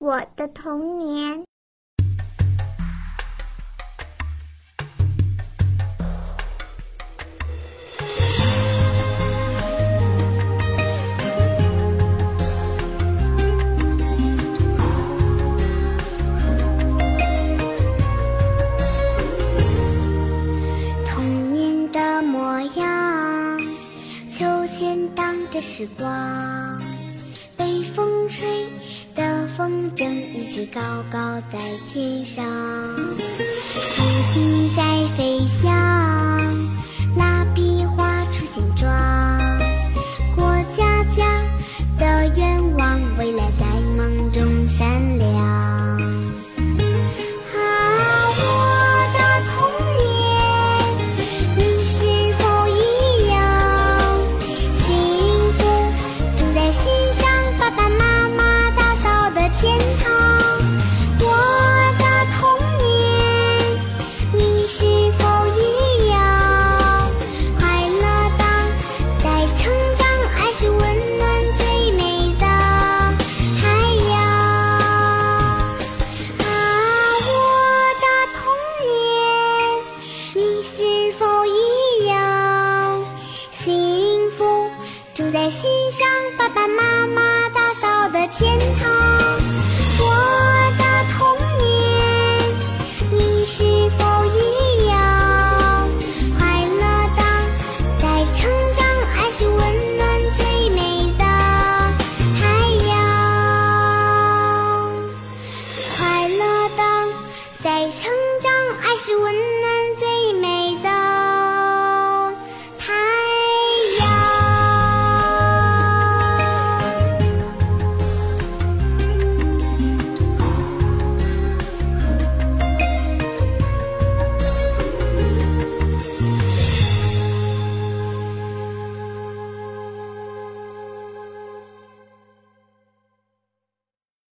我的童年。童年的模样，秋千荡着时光，被风吹风筝一直高高在天上，竹蜻蜓在飞翔，蜡笔画出形状，过家家的愿望，未来在梦中闪亮。是否一样幸福住在心上爸爸妈妈打造的